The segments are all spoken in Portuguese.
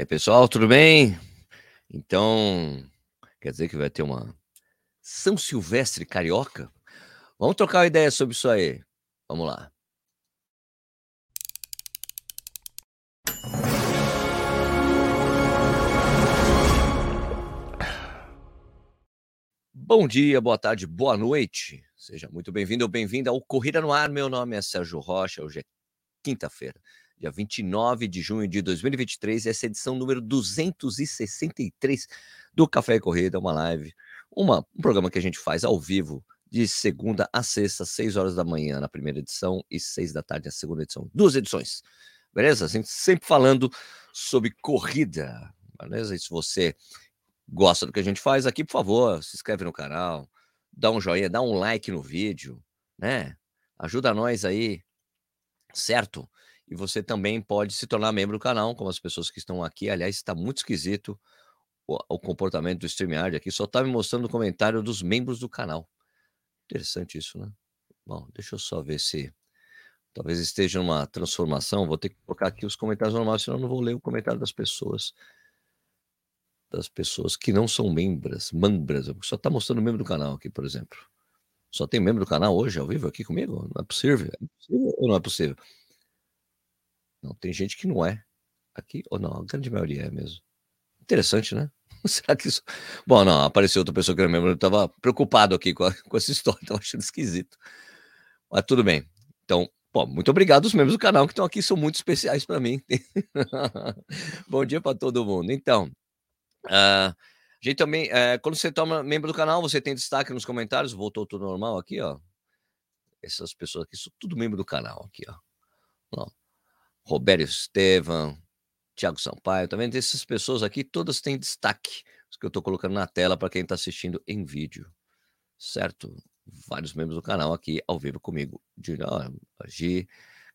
É, pessoal, tudo bem? Então, quer dizer que vai ter uma São Silvestre carioca? Vamos trocar uma ideia sobre isso aí. Vamos lá. Bom dia, boa tarde, boa noite. Seja muito bem-vindo ou bem-vinda ao Corrida no Ar. Meu nome é Sérgio Rocha. Hoje é quinta-feira, dia 29 de junho de 2023. Essa é edição número 263 do Café e Corrida, uma live, uma, um programa que a gente faz ao vivo de segunda a sexta, 6 horas da manhã na primeira edição e 6 da tarde na segunda edição. Duas edições, beleza? Sempre falando sobre corrida, beleza? E se você gosta do que a gente faz aqui, por favor, se inscreve no canal, dá um joinha, dá um like no vídeo, né? Ajuda nós aí, certo? E você também pode se tornar membro do canal, como as pessoas que estão aqui. Aliás, está muito esquisito o, o comportamento do StreamYard aqui. Só está me mostrando o comentário dos membros do canal. Interessante isso, né? Bom, deixa eu só ver se talvez esteja numa transformação. Vou ter que colocar aqui os comentários normais, senão eu não vou ler o comentário das pessoas das pessoas que não são membros, membros. Só está mostrando membro do canal aqui, por exemplo. Só tem membro do canal hoje ao vivo aqui comigo? Não é possível? É possível ou não é possível? Não, tem gente que não é. Aqui, ou não, a grande maioria é mesmo. Interessante, né? Será que isso. Bom, não, apareceu outra pessoa que era membro, eu estava preocupado aqui com, a, com essa história, estava achando esquisito. Mas tudo bem. Então, Pô, muito obrigado aos membros do canal que estão aqui, são muito especiais para mim. Bom dia para todo mundo. Então, Uh, a gente também, uh, quando você toma membro do canal, você tem destaque nos comentários. Voltou tudo normal aqui, ó. Essas pessoas aqui são tudo membro do canal aqui, ó. ó. Roberto Estevam, Thiago Sampaio, tá vendo? Essas pessoas aqui, todas têm destaque. Que eu tô colocando na tela para quem está assistindo em vídeo, certo? Vários membros do canal aqui ao vivo comigo. Gi,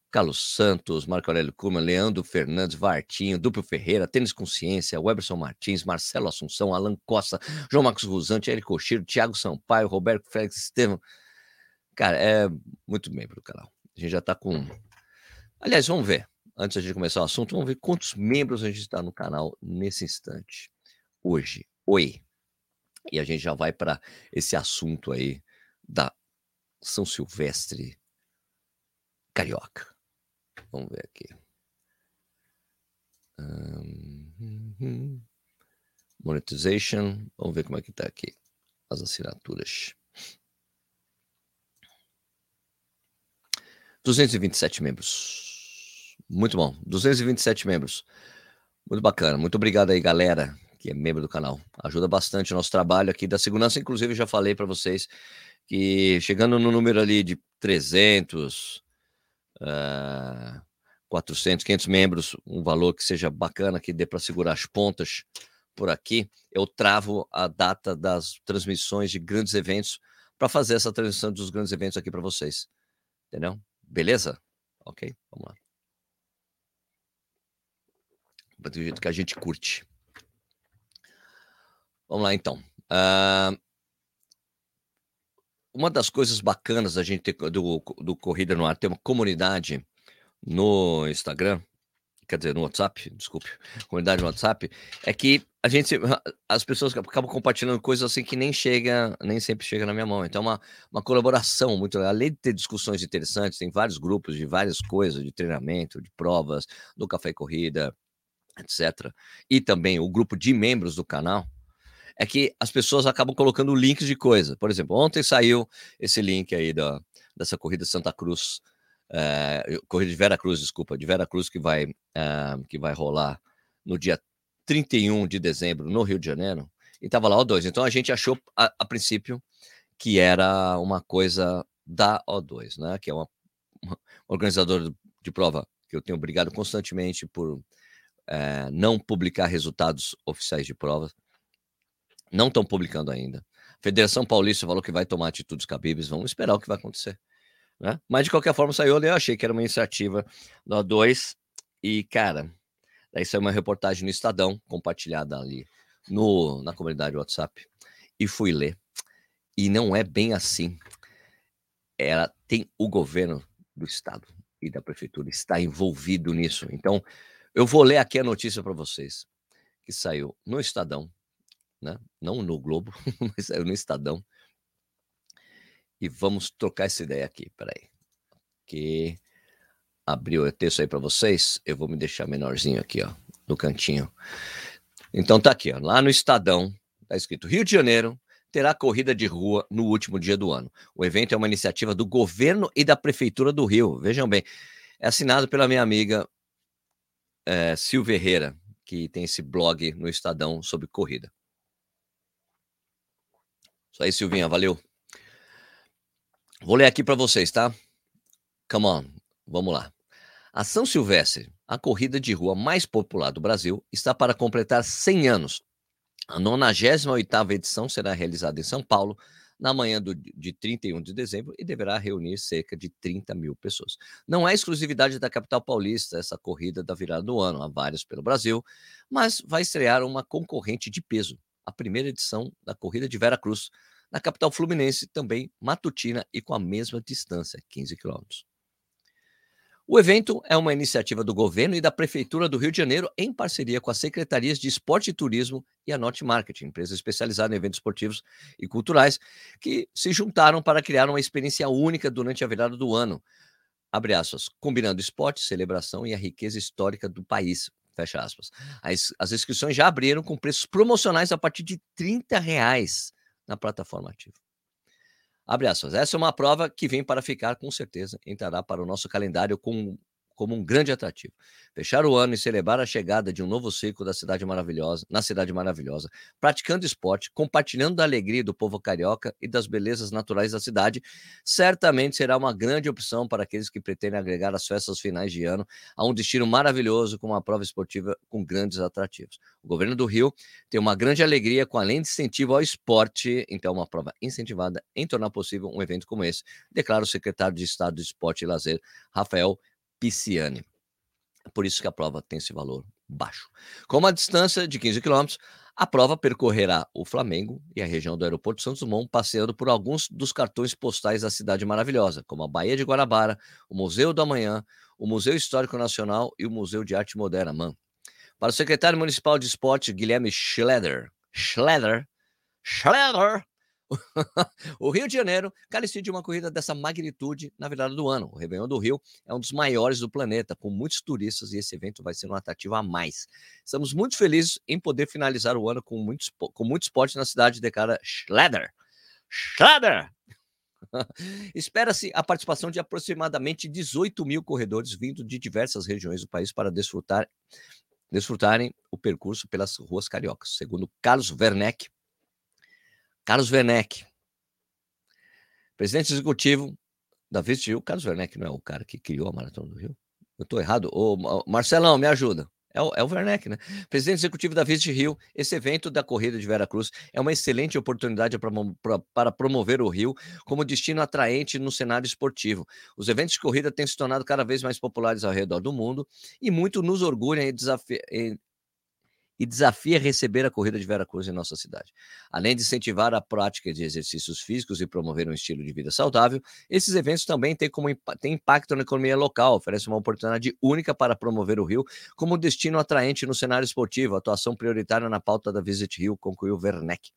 Carlos Santos, Marco Aurélio Kuma, Leandro Fernandes, Vartinho, Duplo Ferreira, Tênis Consciência, Weberson Martins, Marcelo Assunção, Alan Costa, João Marcos Rosante, Érico Cochiro, Thiago Sampaio, Roberto Félix Estevam. Cara, é muito membro do canal. A gente já tá com. Aliás, vamos ver. Antes de começar o assunto, vamos ver quantos membros a gente está no canal nesse instante. Hoje. Oi. E a gente já vai para esse assunto aí da São Silvestre Carioca. Vamos ver aqui. Um, monetization. Vamos ver como é que tá aqui. As assinaturas. 227 membros. Muito bom. 227 membros. Muito bacana. Muito obrigado aí, galera, que é membro do canal. Ajuda bastante o nosso trabalho aqui da segurança. Inclusive, já falei para vocês que chegando no número ali de 300, uh, 400, 500 membros, um valor que seja bacana, que dê para segurar as pontas por aqui, eu travo a data das transmissões de grandes eventos para fazer essa transmissão dos grandes eventos aqui para vocês. Entendeu? Beleza? Ok, vamos lá. Do jeito que a gente curte. Vamos lá então. Uh, uma das coisas bacanas da gente ter, do, do Corrida no Ar ter uma comunidade no Instagram, quer dizer, no WhatsApp, desculpe, comunidade no WhatsApp, é que a gente, as pessoas acabam compartilhando coisas assim que nem chega, nem sempre chega na minha mão. Então, é uma, uma colaboração muito legal. Além de ter discussões interessantes, tem vários grupos de várias coisas, de treinamento, de provas, do Café e Corrida, etc. E também o grupo de membros do canal, é que as pessoas acabam colocando links de coisa. Por exemplo, ontem saiu esse link aí da, dessa corrida Santa Cruz, é, corrida de Vera Cruz, desculpa, de Vera Cruz que vai, é, que vai rolar no dia 31 de dezembro no Rio de Janeiro. E tava lá O2. Então a gente achou a, a princípio que era uma coisa da O2, né? Que é uma, uma organizadora de prova que eu tenho obrigado constantemente por é, não publicar resultados oficiais de provas não estão publicando ainda. A Federação Paulista falou que vai tomar atitudes cabíveis. Vamos esperar o que vai acontecer. Né? Mas de qualquer forma saiu ali. Eu achei que era uma iniciativa da O2. E, cara, daí saiu uma reportagem no Estadão, compartilhada ali no, na comunidade WhatsApp. E fui ler. E não é bem assim. Ela tem o governo do estado e da prefeitura está envolvido nisso. Então, eu vou ler aqui a notícia para vocês. que saiu no Estadão, né? não no Globo, mas saiu no Estadão. E vamos trocar essa ideia aqui, peraí. Que abriu o texto aí para vocês, eu vou me deixar menorzinho aqui, ó, no cantinho. Então tá aqui, ó, lá no Estadão, tá escrito Rio de Janeiro terá corrida de rua no último dia do ano. O evento é uma iniciativa do governo e da prefeitura do Rio. Vejam bem, é assinado pela minha amiga é, Silvia Herrera, que tem esse blog no Estadão sobre corrida. Isso aí, Silvinha, valeu. Vou ler aqui para vocês, tá? Come on, vamos lá. A São Silvestre, a corrida de rua mais popular do Brasil, está para completar 100 anos. A 98ª edição será realizada em São Paulo na manhã do, de 31 de dezembro e deverá reunir cerca de 30 mil pessoas. Não é exclusividade da capital paulista essa corrida da virada do ano, há várias pelo Brasil, mas vai estrear uma concorrente de peso, a primeira edição da corrida de Vera Cruz, na capital fluminense, também matutina e com a mesma distância, 15 quilômetros. O evento é uma iniciativa do governo e da Prefeitura do Rio de Janeiro em parceria com as secretarias de Esporte e Turismo e a Norte Marketing, empresa especializada em eventos esportivos e culturais, que se juntaram para criar uma experiência única durante a virada do ano. Abre aspas, combinando esporte, celebração e a riqueza histórica do país. Fecha aspas. As, as inscrições já abriram com preços promocionais a partir de 30 reais na plataforma ativa. Abre aspas. Essa é uma prova que vem para ficar, com certeza. Entrará para o nosso calendário com como um grande atrativo. Fechar o ano e celebrar a chegada de um novo ciclo da cidade maravilhosa, na cidade maravilhosa, praticando esporte, compartilhando da alegria do povo carioca e das belezas naturais da cidade, certamente será uma grande opção para aqueles que pretendem agregar as festas finais de ano a um destino maravilhoso com uma prova esportiva com grandes atrativos. O governo do Rio tem uma grande alegria com além de incentivo ao esporte, então uma prova incentivada em tornar possível um evento como esse, declara o secretário de Estado de Esporte e Lazer, Rafael Pisciani. Por isso que a prova tem esse valor baixo. Com uma distância de 15 quilômetros, a prova percorrerá o Flamengo e a região do aeroporto Santos Dumont, passeando por alguns dos cartões postais da cidade maravilhosa, como a Baía de Guarabara, o Museu do Amanhã, o Museu Histórico Nacional e o Museu de Arte Moderna, MAN. Para o secretário municipal de esporte, Guilherme Schleder, Schleder, Schleder, o Rio de Janeiro carecia de uma corrida dessa magnitude na virada do ano. O Réveillon do Rio é um dos maiores do planeta, com muitos turistas, e esse evento vai ser um atrativo a mais. Estamos muito felizes em poder finalizar o ano com muito, com muito esporte na cidade, declara Schleder. Schleder! Espera-se a participação de aproximadamente 18 mil corredores vindo de diversas regiões do país para desfrutar, desfrutarem o percurso pelas ruas cariocas. Segundo Carlos Werneck, Carlos Werneck, presidente executivo da Rio. Carlos Werneck não é o cara que criou a Maratona do Rio? Eu estou errado? Ô, Marcelão, me ajuda. É o, é o Werneck, né? Presidente executivo da Visit Rio, esse evento da Corrida de Vera Cruz é uma excelente oportunidade pra, pra, para promover o Rio como destino atraente no cenário esportivo. Os eventos de corrida têm se tornado cada vez mais populares ao redor do mundo e muito nos orgulham e, desafia, e desafia receber a corrida de Vera Cruz em nossa cidade. Além de incentivar a prática de exercícios físicos e promover um estilo de vida saudável, esses eventos também têm, como, têm impacto na economia local, oferecem uma oportunidade única para promover o Rio como destino atraente no cenário esportivo, atuação prioritária na pauta da Visit Rio, concluiu Werneck.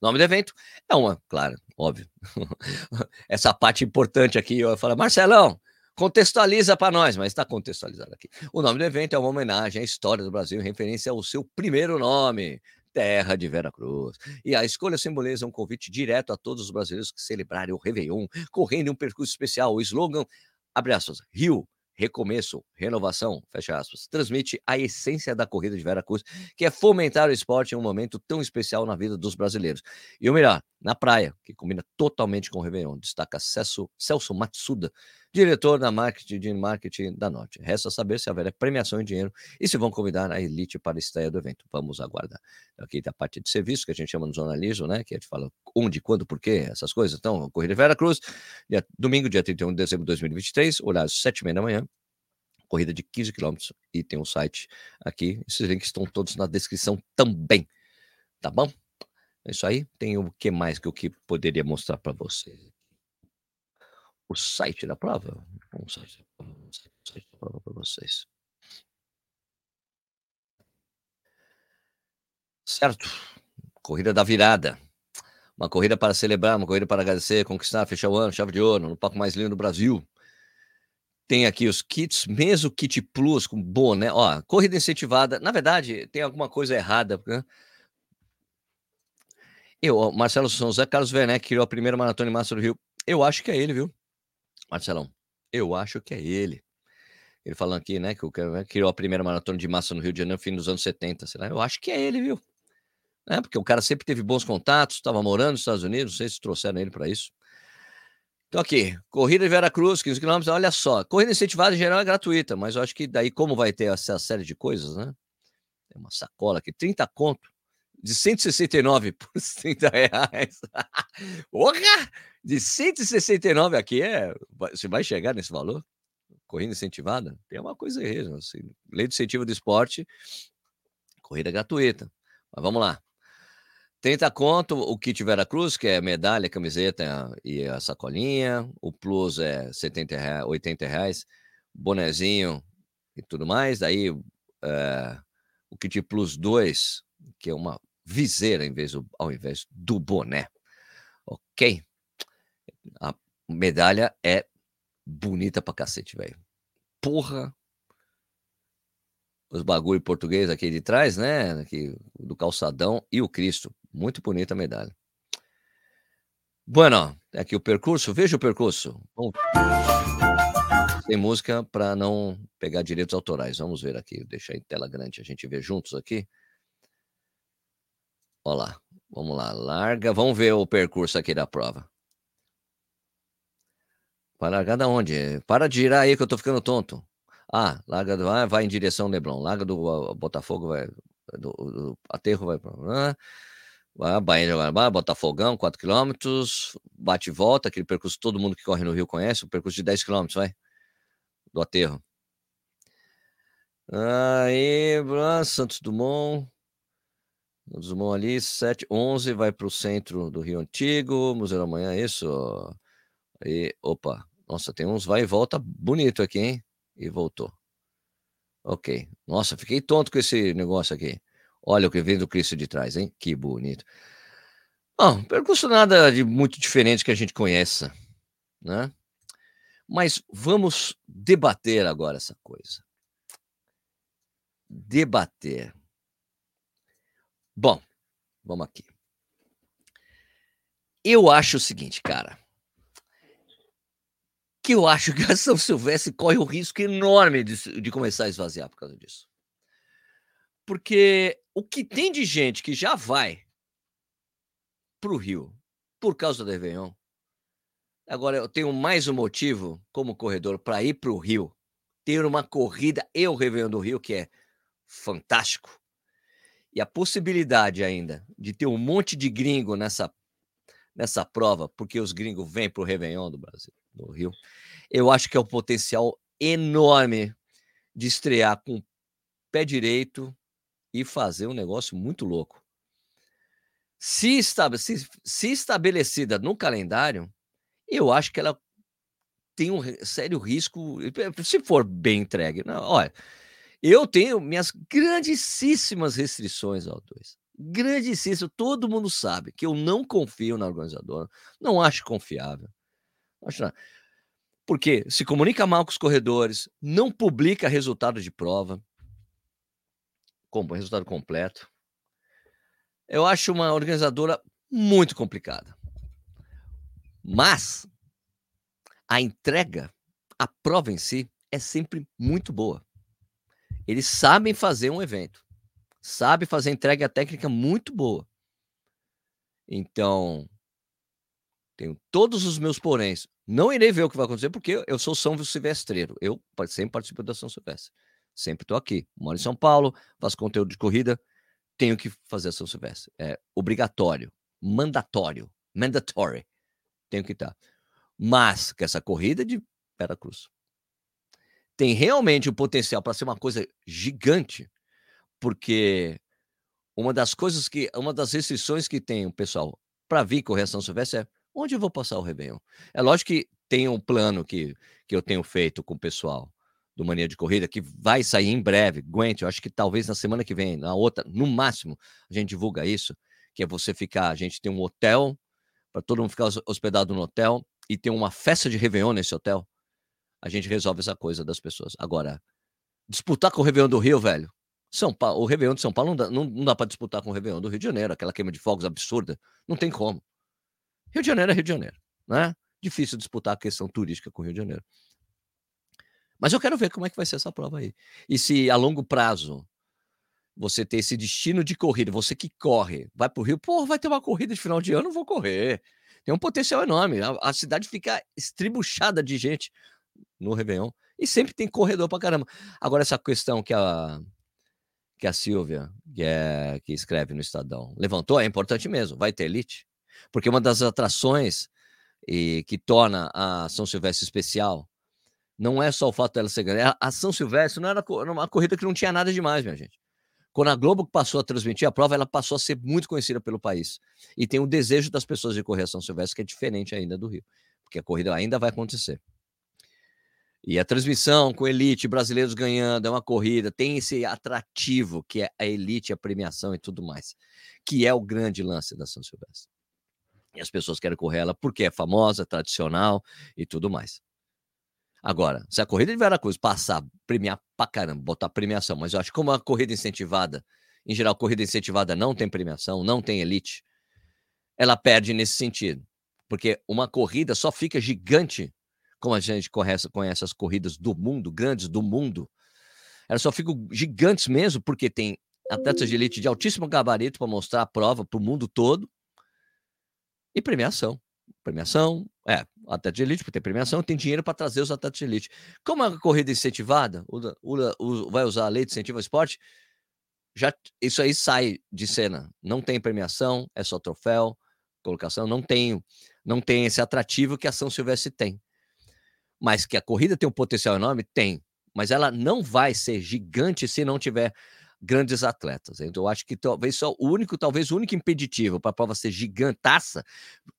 O nome do evento é uma, claro, óbvio. Essa parte importante aqui, eu falo, Marcelão, Contextualiza para nós, mas está contextualizado aqui. O nome do evento é uma homenagem à história do Brasil em referência ao seu primeiro nome, Terra de Vera Cruz. E a escolha simboliza um convite direto a todos os brasileiros que celebrarem o Réveillon, correndo um percurso especial. O slogan, abre aspas, Rio, recomeço, renovação, fecha aspas, transmite a essência da corrida de Vera Cruz, que é fomentar o esporte em um momento tão especial na vida dos brasileiros. E o melhor, na praia, que combina totalmente com o Réveillon, destaca Celso, Celso Matsuda, diretor da marketing de marketing da Norte. Resta saber se haverá premiação em dinheiro e se vão convidar a elite para a estreia do evento. Vamos aguardar. Aqui da parte de serviço, que a gente chama no jornalismo, né? Que a gente fala onde, quando, por quê, essas coisas. Então, Corrida Vera Cruz, dia, domingo, dia 31 de dezembro de 2023, horário 7h30 da manhã. Corrida de 15 quilômetros e tem um site aqui. Esses links estão todos na descrição também. Tá bom? É isso aí. Tem o que mais que eu que poderia mostrar para vocês o site da prova. Vamos site, site da prova para vocês. certo. Corrida da virada. Uma corrida para celebrar, uma corrida para agradecer, conquistar, fechar o ano, chave de ouro, no palco mais lindo do Brasil. Tem aqui os kits, mesmo kit plus com boné, ó, corrida incentivada. Na verdade, tem alguma coisa errada, né? Eu, Marcelo Souza, Carlos Werneck criou a primeira maratona em Massa do Rio. Eu acho que é ele, viu? Marcelão, eu acho que é ele. Ele falando aqui, né, que o cara criou a primeira maratona de massa no Rio de Janeiro fim dos anos 70. Será? Eu acho que é ele, viu? É, porque o cara sempre teve bons contatos, estava morando nos Estados Unidos, não sei se trouxeram ele para isso. Então, aqui, corrida de Vera Cruz, 15 quilômetros, olha só. Corrida incentivada em geral é gratuita, mas eu acho que daí, como vai ter essa série de coisas, né? Tem uma sacola aqui, 30 conto, de 169 por 30 reais. Porra! De 169 aqui é. Você vai chegar nesse valor? Corrida incentivada? Tem uma coisa aí, assim, lei de incentivo do esporte, corrida gratuita. Mas vamos lá. 30 conto o kit Vera Cruz, que é medalha, camiseta e a sacolinha. O plus é 70 reais, 80 reais. Bonezinho e tudo mais. Daí é, o kit plus 2, que é uma viseira em vez ao invés do boné. Ok? A medalha é bonita pra cacete, velho. Porra! Os bagulho português aqui de trás, né? Aqui, do calçadão e o Cristo. Muito bonita a medalha. Bueno, aqui o percurso. Veja o percurso. Tem música para não pegar direitos autorais. Vamos ver aqui. Deixa em tela grande. A gente vê juntos aqui. Olha lá. Vamos lá. Larga. Vamos ver o percurso aqui da prova. Vai largar da onde? Para de girar aí que eu tô ficando tonto. Ah, larga do, ah, vai em direção Leblon. Larga do uh, Botafogo, vai. Do, do Aterro vai para. Ah, Bahia de Guarabá, Botafogão, 4 km. Bate e volta, aquele percurso todo mundo que corre no Rio conhece, o percurso de 10 km, vai. Do Aterro. Aí, Santos Dumont. Santos Dumont ali, 7, 11, vai para o centro do Rio Antigo, Museu da Manhã, isso. Aí, opa, nossa, tem uns vai e volta bonito aqui, hein? E voltou. Ok. Nossa, fiquei tonto com esse negócio aqui. Olha o que vem do Cristo de trás, hein? Que bonito. Bom, percurso nada de muito diferente que a gente conheça, né? Mas vamos debater agora essa coisa. Debater. Bom, vamos aqui. Eu acho o seguinte, cara que eu acho que a São Silvestre corre o risco enorme de, de começar a esvaziar por causa disso. Porque o que tem de gente que já vai para o Rio por causa do Réveillon, agora eu tenho mais um motivo como corredor para ir para o Rio, ter uma corrida e o Réveillon do Rio, que é fantástico. E a possibilidade ainda de ter um monte de gringo nessa, nessa prova, porque os gringos vêm para o Réveillon do Brasil no Rio. Eu acho que é um potencial enorme de estrear com pé direito e fazer um negócio muito louco. Se, se, se estabelecida no calendário, eu acho que ela tem um sério risco, se for bem entregue. Não, olha, eu tenho minhas grandíssimas restrições ao 2. Grandíssimo, todo mundo sabe que eu não confio na organizadora, não acho confiável. Acho não. Porque se comunica mal com os corredores, não publica resultado de prova, como resultado completo. Eu acho uma organizadora muito complicada. Mas a entrega, a prova em si, é sempre muito boa. Eles sabem fazer um evento, sabem fazer entrega técnica muito boa. Então, tenho todos os meus poréns. Não irei ver o que vai acontecer, porque eu sou São Silvestreiro. Eu sempre participo da São Silvestre. Sempre estou aqui. Moro em São Paulo, faço conteúdo de corrida, tenho que fazer a São Silvestre. É obrigatório, mandatório, mandatory. Tenho que estar. Mas que essa corrida de Cruz tem realmente o potencial para ser uma coisa gigante, porque uma das coisas que, uma das restrições que tem o pessoal para vir correr a São Silvestre é Onde eu vou passar o Réveillon? É lógico que tem um plano que, que eu tenho feito com o pessoal, do Mania de Corrida, que vai sair em breve. Aguente, eu acho que talvez na semana que vem, na outra, no máximo, a gente divulga isso, que é você ficar, a gente tem um hotel, para todo mundo ficar hospedado no hotel, e tem uma festa de Réveillon nesse hotel. A gente resolve essa coisa das pessoas. Agora, disputar com o Réveillon do Rio, velho. São Paulo, o Réveillon de São Paulo não dá, não, não dá para disputar com o Réveillon do Rio de Janeiro, aquela queima de fogos absurda. Não tem como. Rio de Janeiro é Rio de Janeiro, né? Difícil disputar a questão turística com o Rio de Janeiro. Mas eu quero ver como é que vai ser essa prova aí. E se a longo prazo você ter esse destino de corrida, você que corre, vai para o Rio, pô, vai ter uma corrida de final de ano, vou correr. Tem um potencial enorme. A, a cidade fica estribuchada de gente no Réveillon. E sempre tem corredor para caramba. Agora, essa questão que a, que a Silvia, que, é, que escreve no Estadão, levantou, é importante mesmo. Vai ter elite. Porque uma das atrações e que torna a São Silvestre especial não é só o fato dela ser grande. A São Silvestre não era uma corrida que não tinha nada demais, minha gente. Quando a Globo passou a transmitir a prova, ela passou a ser muito conhecida pelo país. E tem o desejo das pessoas de correr a São Silvestre, que é diferente ainda do Rio. Porque a corrida ainda vai acontecer. E a transmissão com elite, brasileiros ganhando, é uma corrida, tem esse atrativo que é a elite, a premiação e tudo mais, que é o grande lance da São Silvestre. E as pessoas querem correr ela porque é famosa, tradicional e tudo mais. Agora, se a corrida de Veracruz passar, premiar pra caramba, botar premiação, mas eu acho que como a corrida incentivada, em geral, corrida incentivada não tem premiação, não tem elite, ela perde nesse sentido. Porque uma corrida só fica gigante, como a gente conhece, conhece as corridas do mundo, grandes do mundo, elas só ficam gigantes mesmo porque tem atletas de elite de altíssimo gabarito para mostrar a prova para o mundo todo e premiação. Premiação, é, atleta de elite, porque tem premiação, tem dinheiro para trazer os atletas de elite. Como a corrida incentivada, o, o, o, vai usar a lei de incentivo ao esporte, já, isso aí sai de cena. Não tem premiação, é só troféu, colocação, não tem, não tem esse atrativo que a São Silvestre tem. Mas que a corrida tem um potencial enorme, tem. Mas ela não vai ser gigante se não tiver grandes atletas. Então, eu acho que talvez só o único, talvez o único impeditivo para a prova ser gigantaça,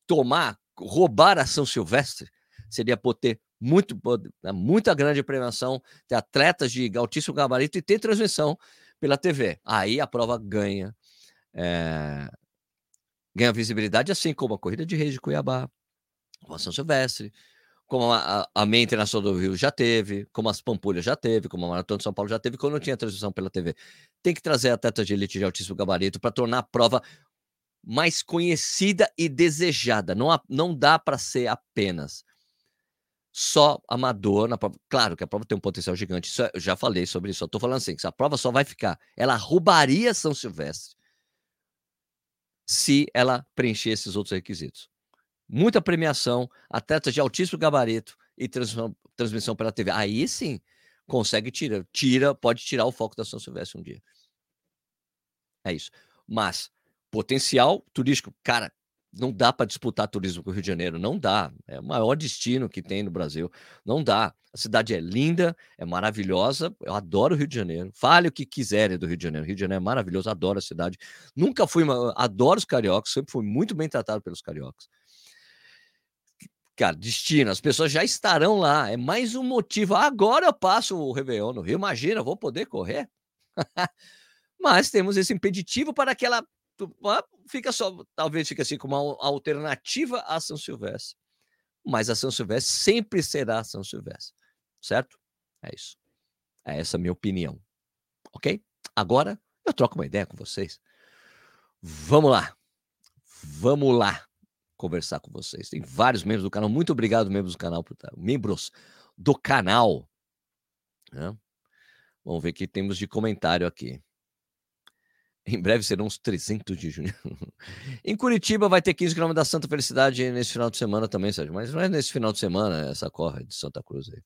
tomar roubar a São Silvestre seria por ter muito, né, muita grande premiação, ter atletas de altíssimo gabarito e ter transmissão pela TV. Aí a prova ganha, é, ganha visibilidade, assim como a Corrida de Reis de Cuiabá, como a São Silvestre, como a, a, a Meia Internacional do Rio já teve, como as Pampulhas já teve, como a Maratona de São Paulo já teve, quando não tinha transmissão pela TV. Tem que trazer atletas de elite de altíssimo gabarito para tornar a prova mais conhecida e desejada. Não, não dá para ser apenas só amador na prova. Claro que a prova tem um potencial gigante. Isso, é, eu já falei sobre isso. Estou falando assim, que a prova só vai ficar. Ela roubaria São Silvestre se ela preencher esses outros requisitos. Muita premiação, atletas de altíssimo gabarito e transmissão, transmissão pela TV. Aí sim consegue tirar, tira, pode tirar o foco da São Silvestre um dia. É isso. Mas Potencial turístico, cara, não dá para disputar turismo com o Rio de Janeiro, não dá. É o maior destino que tem no Brasil, não dá. A cidade é linda, é maravilhosa. Eu adoro o Rio de Janeiro. Fale o que quiserem do Rio de Janeiro. O Rio de Janeiro é maravilhoso, adoro a cidade. Nunca fui, adoro os cariocas, sempre fui muito bem tratado pelos cariocas. Cara, destino, as pessoas já estarão lá. É mais um motivo. Agora eu passo o Réveillon no Rio. Imagina, vou poder correr. Mas temos esse impeditivo para aquela fica só, talvez fique assim como uma alternativa à São Silvestre. Mas a São Silvestre sempre será São Silvestre, certo? É isso. É essa a minha opinião. Ok? Agora eu troco uma ideia com vocês. Vamos lá. Vamos lá conversar com vocês. Tem vários membros do canal. Muito obrigado, membros do canal, membros do canal. Né? Vamos ver o que temos de comentário aqui. Em breve serão uns 300 de junho. em Curitiba vai ter 15 km da Santa Felicidade nesse final de semana também, Sérgio. Mas não é nesse final de semana essa corre de Santa Cruz aí.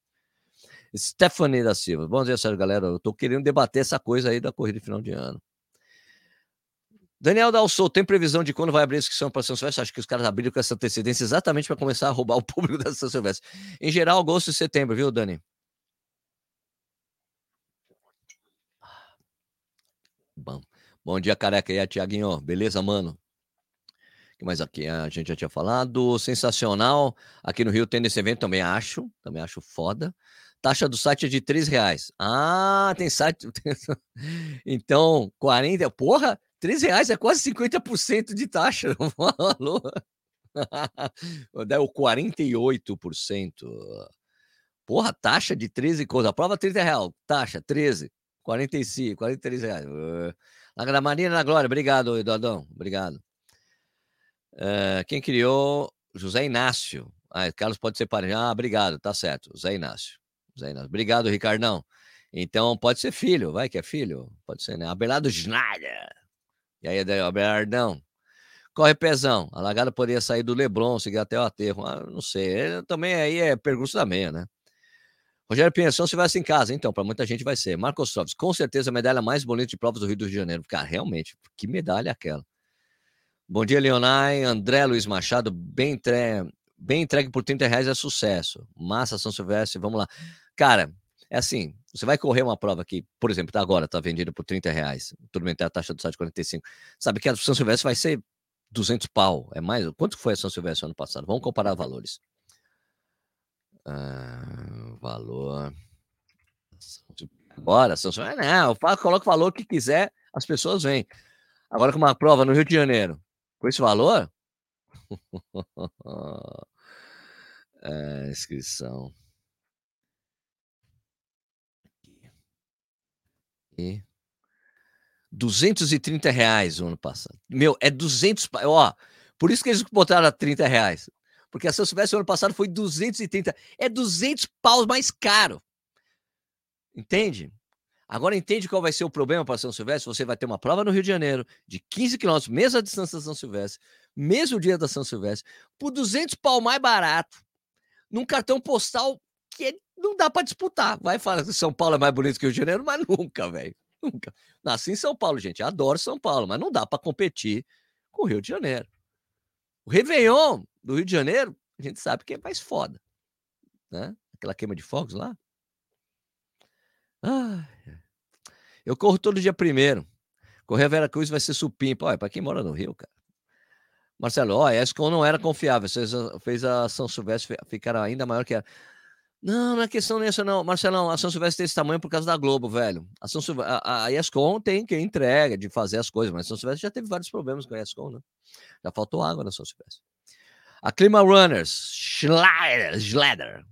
Stephanie da Silva. Bom dia, Sérgio, galera. Eu tô querendo debater essa coisa aí da corrida de final de ano. Daniel Dalsou, tem previsão de quando vai abrir a inscrição para São Silvestre? Acho que os caras abriram com essa antecedência exatamente para começar a roubar o público da São Silvestre. Em geral, agosto e setembro, viu, Dani? Bom. Bom dia, careca. E aí, Tiaguinho? Beleza, mano? Que mais aqui? A gente já tinha falado. Sensacional. Aqui no Rio tem esse evento, também acho. Também acho foda. taxa do site é de 3 reais. Ah, tem site. então, 40. Porra, 3 reais é quase 50% de taxa. Deu 48%. Porra, taxa de 13 coisas. A prova 30 reais. Taxa 13. 45, 43 reais. Na Gramaria na Glória. Obrigado, Eduardão. Obrigado. Uh, quem criou? José Inácio. Ah, Carlos pode ser parente. Ah, obrigado, tá certo. José Inácio. José Inácio. Obrigado, Ricardão. Então pode ser filho, vai que é filho. Pode ser, né? Abelardo Schneider. E aí, Abelardão. Corre pezão. A lagada poderia sair do Leblon, seguir até o aterro. Ah, não sei. Ele, também aí é pergunta da meia, né? Rogério Pinheiro, se vai em casa, então, para muita gente vai ser. Marcos Troves, com certeza a medalha mais bonita de provas do Rio de Janeiro. Cara, realmente, que medalha é aquela? Bom dia, Leonai. André Luiz Machado, bem, tre... bem entregue por 30 reais é sucesso. Massa São Silvestre, vamos lá. Cara, é assim, você vai correr uma prova que, por exemplo, tá agora, tá vendida por 30 reais. Tudo bem, tem a taxa do site 45. Sabe que a São Silvestre vai ser 200 pau. É mais. Quanto foi a São Silvestre ano passado? Vamos comparar valores. Ah, valor. Agora, São Silvestre. Não, eu coloco o valor que quiser, as pessoas vêm. Agora, com uma prova no Rio de Janeiro, com esse valor? é, inscrição. E 230 reais o ano passado. Meu, é 200. Ó, por isso que eles botaram a 30 reais. Porque a São Silvestre ano passado foi 230. É 200 paus mais caro. Entende? Agora entende qual vai ser o problema para São Silvestre? Você vai ter uma prova no Rio de Janeiro de 15 quilômetros, mesma distância da São Silvestre, mesmo dia da São Silvestre, por 200 pau mais barato, num cartão postal que não dá para disputar. Vai falar que São Paulo é mais bonito que o Rio de Janeiro, mas nunca, velho. Nunca. Nasci em São Paulo, gente. Adoro São Paulo, mas não dá para competir com o Rio de Janeiro. O Réveillon do Rio de Janeiro, a gente sabe que é mais foda. Né? Aquela queima de fogos lá. Ah, eu corro todo dia primeiro. Correr a Vera Cruz vai ser supimpa. Olha, para quem mora no Rio, cara. Marcelo, ó, a ESCOM não era confiável. Fez a, fez a São Silvestre ficar ainda maior que era. Não, não é questão nessa, não. Marcelão, a São Silvestre tem esse tamanho por causa da Globo, velho. A, São a, a ESCOM tem quem entrega de fazer as coisas, mas a São Silvestre já teve vários problemas com a ESCOM, né? Já faltou água na São Silvestre. A Clima Runners, Schlader, Schlader.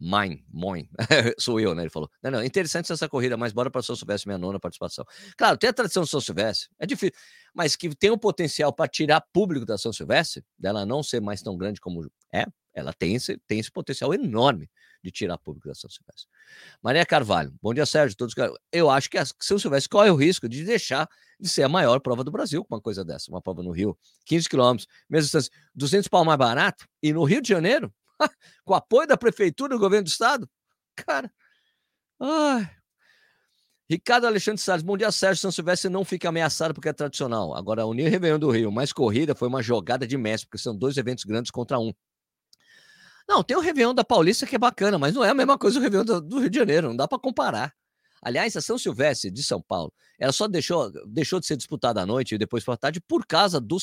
Mine, Moin, sou eu, né? Ele falou. Não, não, interessante essa corrida, mas bora para São Silvestre, minha nona participação. Claro, tem a tradição de São Silvestre, é difícil, mas que tem o potencial para tirar público da São Silvestre, dela não ser mais tão grande como é, ela tem esse, tem esse potencial enorme de tirar público da São Silvestre. Maria Carvalho, bom dia, Sérgio. Todos, eu acho que a São Silvestre corre o risco de deixar de ser a maior prova do Brasil com uma coisa dessa, uma prova no Rio, 15 quilômetros, mesmo distância, 200 pau mais barato, e no Rio de Janeiro, com apoio da prefeitura e do governo do estado, cara, ai. Ricardo Alexandre Salles, bom dia, Sérgio. São Silvestre não fica ameaçado porque é tradicional. Agora, a Unir Réveillon do Rio, mais corrida, foi uma jogada de mestre, porque são dois eventos grandes contra um. Não, tem o Réveillon da Paulista que é bacana, mas não é a mesma coisa do Réveillon do, do Rio de Janeiro, não dá para comparar. Aliás, a São Silvestre de São Paulo, ela só deixou, deixou de ser disputada à noite e depois para tarde por causa do,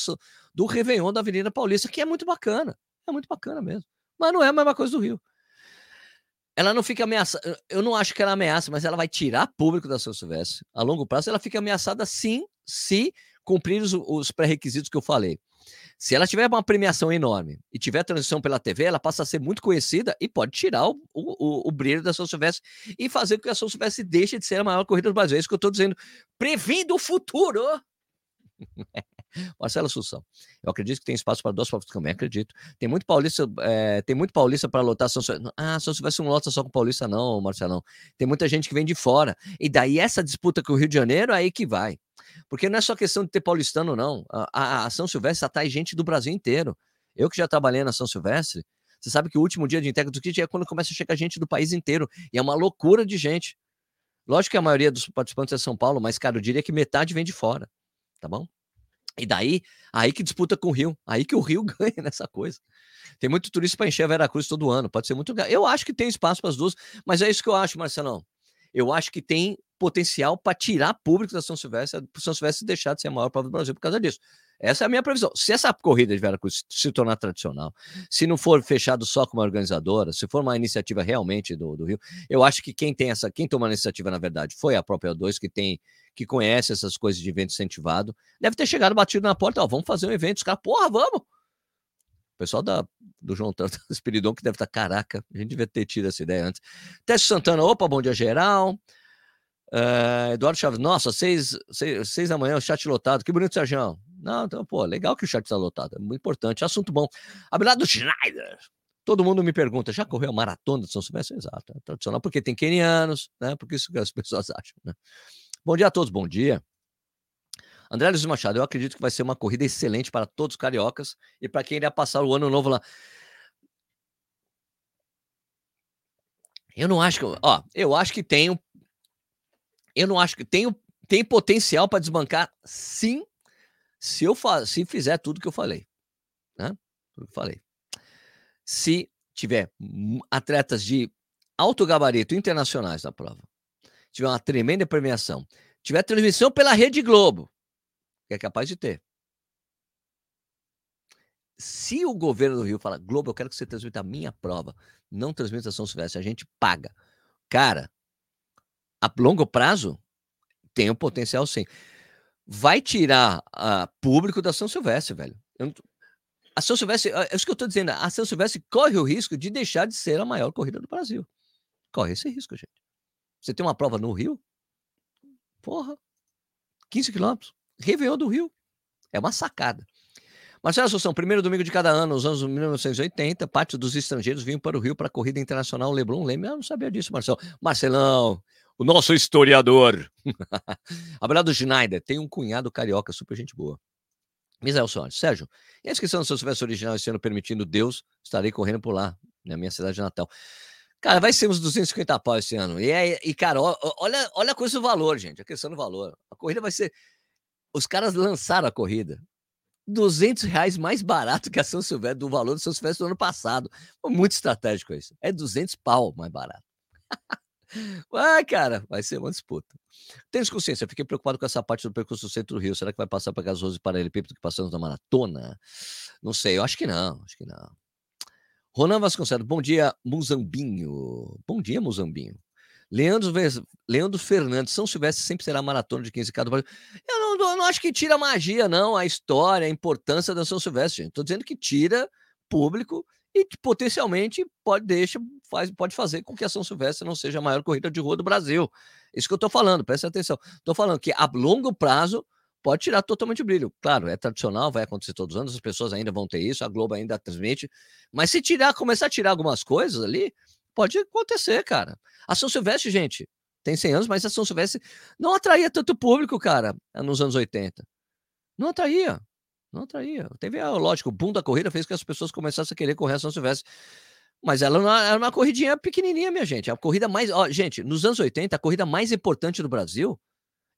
do Réveillon da Avenida Paulista, que é muito bacana. É muito bacana mesmo. Mas não é a mesma coisa do Rio. Ela não fica ameaçada. Eu não acho que ela ameaça, mas ela vai tirar público da São Silvestre. A longo prazo, ela fica ameaçada sim, se cumprir os, os pré-requisitos que eu falei. Se ela tiver uma premiação enorme e tiver transmissão pela TV, ela passa a ser muito conhecida e pode tirar o, o, o brilho da São Silvestre e fazer com que a São Silvestre deixe de ser a maior corrida do Brasil. É isso que eu estou dizendo. Previndo o futuro! Marcelo Assunção. Eu acredito que tem espaço para duas provas também, acredito. Tem muito paulista, é, tem muito paulista para lotar São Silvestre. Ah, São Silvestre não lota só com paulista, não, Marcelão. Tem muita gente que vem de fora. E daí essa disputa com o Rio de Janeiro, aí que vai. Porque não é só questão de ter paulistano, não. A, a São Silvestre atrai gente do Brasil inteiro. Eu que já trabalhei na São Silvestre, você sabe que o último dia de entrega do kit é quando começa a chegar gente do país inteiro. E é uma loucura de gente. Lógico que a maioria dos participantes é São Paulo, mas, cara, eu diria que metade vem de fora. Tá bom? E daí, aí que disputa com o Rio. Aí que o Rio ganha nessa coisa. Tem muito turista para encher a Veracruz todo ano. Pode ser muito. Eu acho que tem espaço para as duas, mas é isso que eu acho, Marcelão. Eu acho que tem potencial para tirar público da São Silvestre, para São Silvestre deixar de ser a maior prova do Brasil por causa disso. Essa é a minha previsão. Se essa corrida de Veracruz se tornar tradicional, se não for fechado só com uma organizadora, se for uma iniciativa realmente do, do Rio, eu acho que quem tem essa, quem toma a iniciativa, na verdade, foi a própria O2, que tem, que conhece essas coisas de evento incentivado, deve ter chegado batido na porta, ó, vamos fazer um evento, os caras, porra, vamos! O pessoal da, do João Tanto, Espiridon, que deve estar, caraca, a gente devia ter tido essa ideia antes. Teste Santana, opa, bom dia geral. Uh, Eduardo Chaves, nossa, seis, seis, seis da manhã, o chat lotado. Que bonito, Sérgio. Não, então, pô, legal que o chat está lotado, é muito importante. Assunto bom. Abelardo Schneider. Todo mundo me pergunta, já correu a maratona de São Silvestre? Exato, é tradicional, porque tem quenianos, né? Porque isso que as pessoas acham, né? Bom dia a todos, bom dia. André Luiz Machado, eu acredito que vai ser uma corrida excelente para todos os cariocas e para quem irá passar o ano novo lá. Eu não acho que. Ó, eu acho que tem. Eu não acho que tem, tem potencial para desbancar, sim, se eu fa se fizer tudo que eu falei. Né? Tudo que eu falei. Se tiver atletas de alto gabarito internacionais na prova, tiver uma tremenda premiação, tiver transmissão pela Rede Globo, que é capaz de ter. Se o governo do Rio fala, Globo, eu quero que você transmita a minha prova, não transmita São Silvestre, a gente paga. Cara, a longo prazo, tem um potencial sim. Vai tirar uh, público da São Silvestre, velho. Não... A São Silvestre, é isso que eu estou dizendo, a São Silvestre corre o risco de deixar de ser a maior corrida do Brasil. Corre esse risco, gente. Você tem uma prova no Rio, porra, 15 quilômetros. Réveillon do Rio. É uma sacada. Marcelo Assunção, primeiro domingo de cada ano, nos anos 1980, parte dos estrangeiros vinham para o Rio para a corrida internacional Leblon Leme. Eu não sabia disso, Marcelo. Marcelão, o nosso historiador. Abraço Schneider, tem um cunhado carioca, super gente boa. Misael Soares, Sérgio, e a inscrição do seu Silvestre original esse ano permitindo Deus, estarei correndo por lá, na minha cidade de Natal. Cara, vai ser uns 250 pau esse ano. E, é, e cara, olha, olha a coisa do valor, gente, a questão do valor. A corrida vai ser os caras lançaram a corrida. 200 reais mais barato que a São Silvestre, do valor do São Silvestre do ano passado. Muito estratégico isso. É 200 pau mais barato. Vai, cara, vai ser uma disputa. Tens consciência, fiquei preocupado com essa parte do percurso do centro do Rio. Será que vai passar para gasoso e paralelepípedo que passamos na maratona? Não sei, eu acho que não, acho que não. Ronan Vasconcelos, bom dia, Muzambinho. Bom dia, Muzambinho. Leandro, Leandro Fernandes, São Silvestre sempre será maratona de 15K do Brasil. Eu não, eu não acho que tira magia, não, a história, a importância da São Silvestre. Estou dizendo que tira público e que potencialmente pode, deixa, faz, pode fazer com que a São Silvestre não seja a maior corrida de rua do Brasil. Isso que eu estou falando, presta atenção. Estou falando que a longo prazo pode tirar totalmente o brilho. Claro, é tradicional, vai acontecer todos os anos, as pessoas ainda vão ter isso, a Globo ainda transmite. Mas se tirar, começar a tirar algumas coisas ali, Pode acontecer, cara. A São Silvestre, gente, tem 100 anos, mas a São Silvestre não atraía tanto público, cara, nos anos 80. Não atraía. Não atraía. Teve, lógico, o boom da corrida fez que as pessoas começassem a querer correr a São Silvestre. Mas ela não era uma corridinha pequenininha, minha gente. A corrida mais. Ó, gente, nos anos 80, a corrida mais importante do Brasil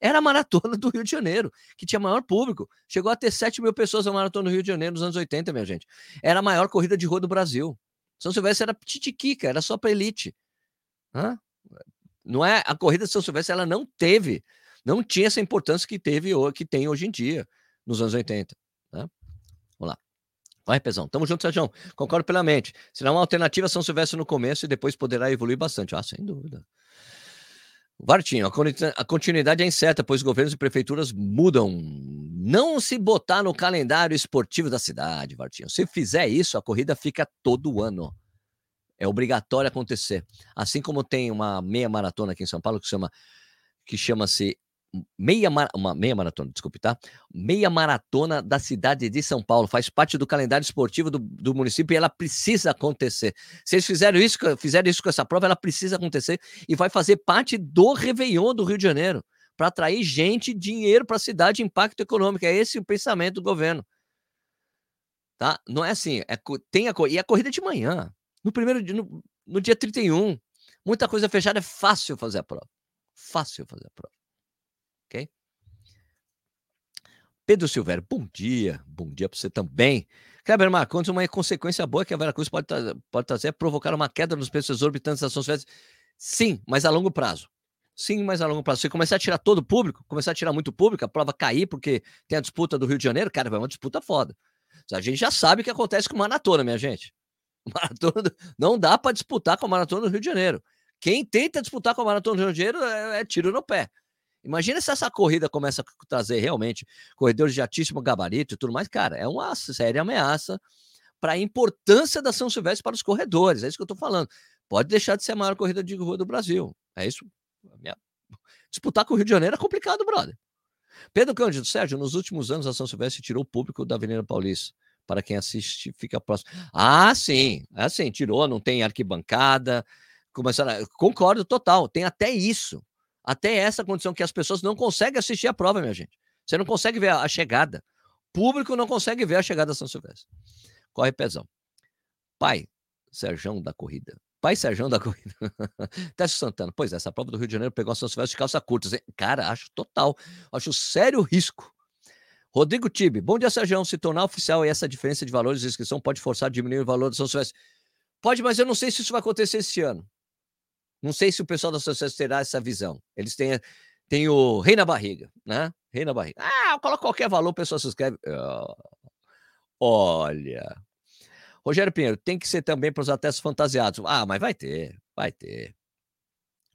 era a maratona do Rio de Janeiro, que tinha maior público. Chegou a ter 7 mil pessoas na maratona do Rio de Janeiro nos anos 80, minha gente. Era a maior corrida de rua do Brasil. São Silvestre era titiquica, era só para elite. Hã? Não é a corrida de São Silvestre, ela não teve, não tinha essa importância que teve que tem hoje em dia, nos anos 80. Vai, Pezão. Tamo junto, Sérgio. Concordo plenamente. Será uma alternativa São Silvestre no começo e depois poderá evoluir bastante. Ah, sem dúvida. Vartinho, a continuidade é incerta, pois governos e prefeituras mudam. Não se botar no calendário esportivo da cidade, Vartinho. Se fizer isso, a corrida fica todo ano. É obrigatório acontecer. Assim como tem uma meia maratona aqui em São Paulo que chama que chama-se meia, uma meia maratona, desculpe, tá? Meia maratona da cidade de São Paulo. Faz parte do calendário esportivo do, do município e ela precisa acontecer. Se eles fizeram isso, fizeram isso com essa prova, ela precisa acontecer e vai fazer parte do Réveillon do Rio de Janeiro para atrair gente, dinheiro para a cidade, impacto econômico. É esse o pensamento do governo. Tá? Não é assim, é, tem a, e a corrida de manhã, no primeiro no, no dia 31, muita coisa fechada, é fácil fazer a prova. Fácil fazer a prova ok? Pedro Silvério, bom dia, bom dia para você também. Kleber Marcondes, uma consequência boa que a Veracruz pode, pode trazer é provocar uma queda nos preços exorbitantes das ações Sim, mas a longo prazo. Sim, mas a longo prazo. Se começar a tirar todo o público, começar a tirar muito público, a prova cair porque tem a disputa do Rio de Janeiro, cara, vai uma disputa foda. A gente já sabe o que acontece com maratona, minha gente. Maratona não dá para disputar com a maratona do Rio de Janeiro. Quem tenta disputar com a maratona do Rio de Janeiro é, é tiro no pé. Imagina se essa corrida começa a trazer realmente corredores de altíssimo gabarito e tudo mais. Cara, é uma séria ameaça para a importância da São Silvestre para os corredores. É isso que eu estou falando. Pode deixar de ser a maior corrida de rua do Brasil. É isso. Disputar com o Rio de Janeiro é complicado, brother. Pedro Cândido, Sérgio, nos últimos anos a São Silvestre tirou o público da Avenida Paulista. Para quem assiste, fica próximo. Ah, sim. Assim, tirou, não tem arquibancada. Começaram. Concordo total. Tem até isso. Até essa condição que as pessoas não conseguem assistir a prova, minha gente. Você não consegue ver a chegada. Público não consegue ver a chegada da São Silvestre. Corre pezão. Pai, Serjão da corrida. Pai Serjão da corrida. Teste Santana. Pois é, essa prova do Rio de Janeiro pegou a São Silvestre de calça curta. Cara, acho total. Acho sério risco. Rodrigo Tibe. Bom dia, Serjão. Se tornar oficial e essa diferença de valores de inscrição pode forçar a diminuir o valor da São Silvestre. Pode, mas eu não sei se isso vai acontecer esse ano. Não sei se o pessoal da Sucesso terá essa visão. Eles têm, têm o rei na barriga, né? Rei na barriga. Ah, coloca qualquer valor, o pessoal se inscreve. Oh, olha. Rogério Pinheiro, tem que ser também para os atletas fantasiados. Ah, mas vai ter, vai ter.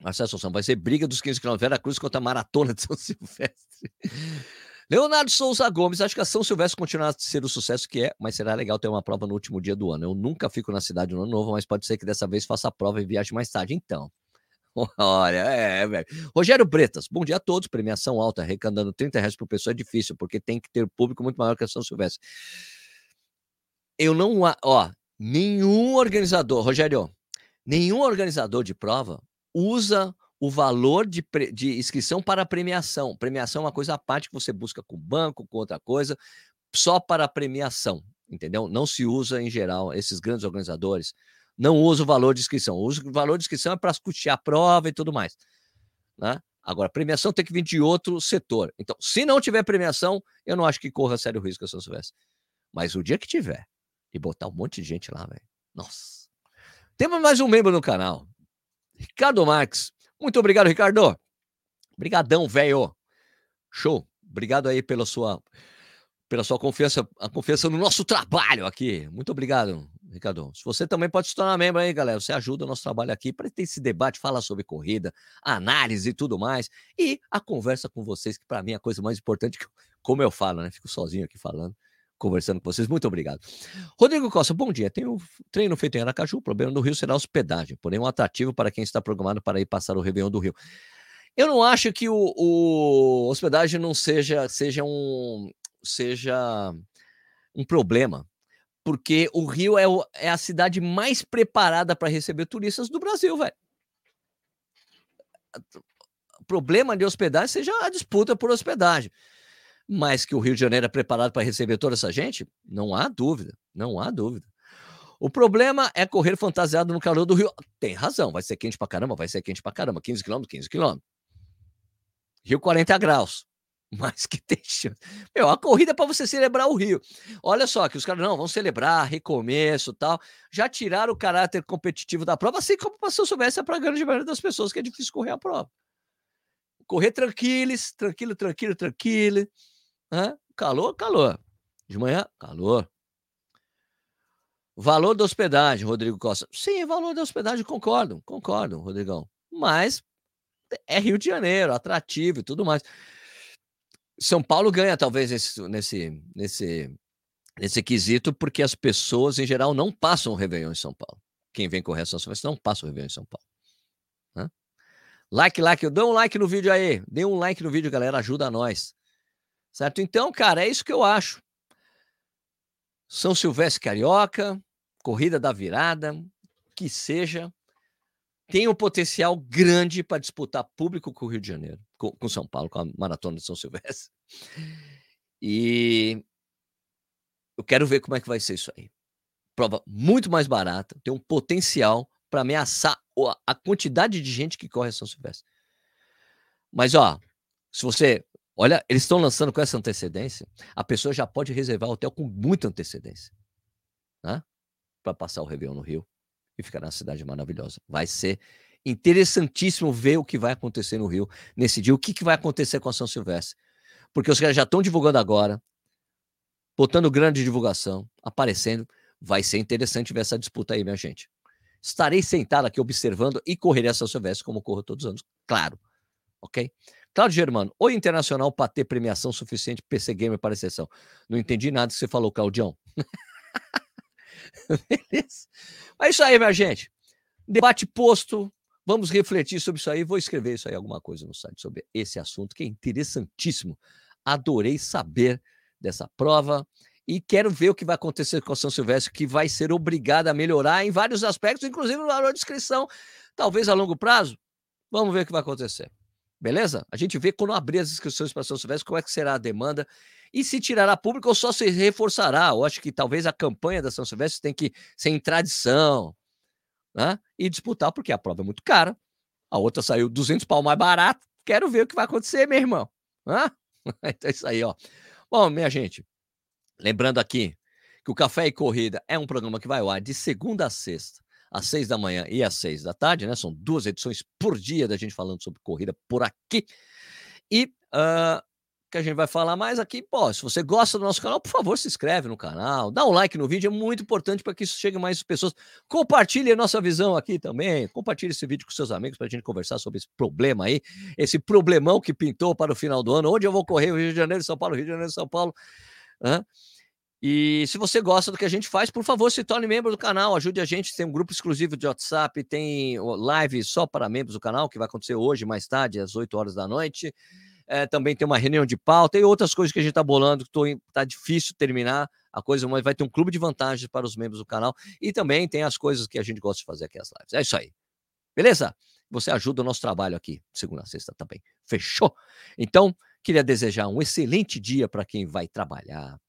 Marcelo Assunção, vai ser briga dos 15 km Vera Cruz contra a Maratona de São Silvestre. Leonardo Souza Gomes, acho que a São Silvestre continuará a ser o sucesso que é, mas será legal ter uma prova no último dia do ano. Eu nunca fico na cidade no ano novo, mas pode ser que dessa vez faça a prova e viaje mais tarde. Então, olha, é, velho. Rogério Bretas, bom dia a todos. Premiação alta, arrecadando 30 reais por pessoa é difícil, porque tem que ter público muito maior que a São Silvestre. Eu não, ó, nenhum organizador, Rogério, nenhum organizador de prova usa o valor de, de inscrição para premiação. Premiação é uma coisa à parte que você busca com o banco, com outra coisa, só para premiação, entendeu? Não se usa em geral, esses grandes organizadores não usam o valor de inscrição. O valor de inscrição é para custear a prova e tudo mais. Né? Agora, premiação tem que vir de outro setor. Então, se não tiver premiação, eu não acho que corra sério risco a São Silvestre. Mas o dia que tiver e botar um monte de gente lá, velho. Nossa. Temos mais um membro no canal. Ricardo Marques. Muito obrigado, Ricardo. Obrigadão, velho. Show. Obrigado aí pela sua pela sua confiança, a confiança no nosso trabalho aqui. Muito obrigado, Ricardo. Se você também pode se tornar membro aí, galera. Você ajuda o nosso trabalho aqui para ter esse debate, falar sobre corrida, análise e tudo mais. E a conversa com vocês, que para mim é a coisa mais importante, como eu falo, né? Fico sozinho aqui falando conversando com vocês. Muito obrigado. Rodrigo Costa, bom dia. Tenho treino feito em Aracaju. O problema do Rio será a hospedagem, porém um atrativo para quem está programado para ir passar o Réveillon do Rio. Eu não acho que o, o hospedagem não seja, seja um seja um problema, porque o Rio é, o, é a cidade mais preparada para receber turistas do Brasil, velho. O problema de hospedagem seja a disputa por hospedagem. Mas que o Rio de Janeiro é preparado para receber toda essa gente? Não há dúvida, não há dúvida. O problema é correr fantasiado no calor do Rio. Tem razão, vai ser quente pra caramba, vai ser quente pra caramba. 15 quilômetros, 15 quilômetros. Rio 40 graus. Mas que tem chance. Meu, a corrida é para você celebrar o Rio. Olha só, que os caras, não, vão celebrar, recomeço tal. Já tiraram o caráter competitivo da prova, assim como passou soubesse para a grande maioria das pessoas, que é difícil correr a prova. Correr tranquilos, tranquilo, tranquilo, tranquilo. Calor, calor. De manhã, calor. Valor da hospedagem, Rodrigo Costa. Sim, valor da hospedagem, concordo, concordo, Rodrigão. Mas é Rio de Janeiro, atrativo e tudo mais. São Paulo ganha, talvez, nesse, nesse, nesse, nesse quesito, porque as pessoas, em geral, não passam o Réveillon em São Paulo. Quem vem correr Silvestre não passa o Réveillon em São Paulo. Hã? Like, like, dê um like no vídeo aí. Dê um like no vídeo, galera, ajuda nós. Certo? Então, cara, é isso que eu acho. São Silvestre Carioca, corrida da virada, que seja, tem um potencial grande para disputar público com o Rio de Janeiro, com, com, São Paulo, com a Maratona de São Silvestre. E eu quero ver como é que vai ser isso aí. Prova muito mais barata, tem um potencial para ameaçar a quantidade de gente que corre a São Silvestre. Mas, ó, se você Olha, eles estão lançando com essa antecedência, a pessoa já pode reservar o hotel com muita antecedência, né? Para passar o Réveillon no Rio e ficar na cidade maravilhosa. Vai ser Interessantíssimo ver o que vai acontecer no Rio nesse dia, o que, que vai acontecer com a São Silvestre. Porque os caras já estão divulgando agora, botando grande divulgação, aparecendo. Vai ser interessante ver essa disputa aí, minha gente. Estarei sentado aqui observando e correrei a São Silvestre como corro todos os anos, claro. Ok? Cláudio Germano, oi Internacional para ter premiação suficiente PC Gamer para exceção. Não entendi nada que você falou, Claudião. Beleza? Mas é isso aí, minha gente. Debate posto. Vamos refletir sobre isso aí. Vou escrever isso aí, alguma coisa no site sobre esse assunto, que é interessantíssimo. Adorei saber dessa prova e quero ver o que vai acontecer com a São Silvestre, que vai ser obrigada a melhorar em vários aspectos, inclusive no valor de inscrição. Talvez a longo prazo. Vamos ver o que vai acontecer. Beleza? A gente vê quando abrir as inscrições para São Silvestre, como é que será a demanda e se tirará público ou só se reforçará. Eu acho que talvez a campanha da São Silvestre tem que ser em tradição né? e disputar, porque a prova é muito cara. A outra saiu 200 pau mais barato. Quero ver o que vai acontecer, meu irmão. Hã? Então é isso aí, ó. Bom, minha gente, lembrando aqui que o Café e Corrida é um programa que vai ao ar de segunda a sexta, às seis da manhã e às seis da tarde, né? São duas edições por dia da gente falando sobre corrida por aqui. E uh, que a gente vai falar mais aqui. Pô, se você gosta do nosso canal, por favor, se inscreve no canal, dá um like no vídeo, é muito importante para que isso chegue mais pessoas. Compartilhe a nossa visão aqui também, compartilhe esse vídeo com seus amigos para a gente conversar sobre esse problema aí, esse problemão que pintou para o final do ano. Onde eu vou correr? Rio de Janeiro, São Paulo, Rio de Janeiro, São Paulo. Né? E se você gosta do que a gente faz, por favor, se torne membro do canal, ajude a gente. Tem um grupo exclusivo de WhatsApp, tem live só para membros do canal, que vai acontecer hoje, mais tarde, às 8 horas da noite é, também tem uma reunião de pauta e outras coisas que a gente está bolando, que está difícil terminar a coisa, mas vai ter um clube de vantagens para os membros do canal e também tem as coisas que a gente gosta de fazer aqui as lives. É isso aí. Beleza? Você ajuda o nosso trabalho aqui, segunda a sexta também. Fechou? Então, queria desejar um excelente dia para quem vai trabalhar,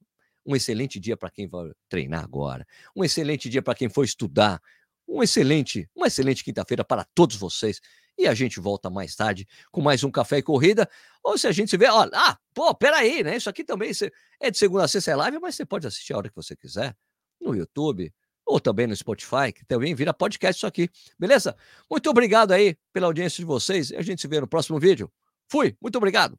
um excelente dia para quem vai treinar agora, um excelente dia para quem for estudar, um excelente, uma excelente quinta-feira para todos vocês. E a gente volta mais tarde com mais um Café e Corrida. Ou se a gente se vê, olha, ah, pô, peraí, né? Isso aqui também é de segunda a sexta é live, mas você pode assistir a hora que você quiser no YouTube ou também no Spotify, que também vira podcast isso aqui. Beleza? Muito obrigado aí pela audiência de vocês. A gente se vê no próximo vídeo. Fui, muito obrigado.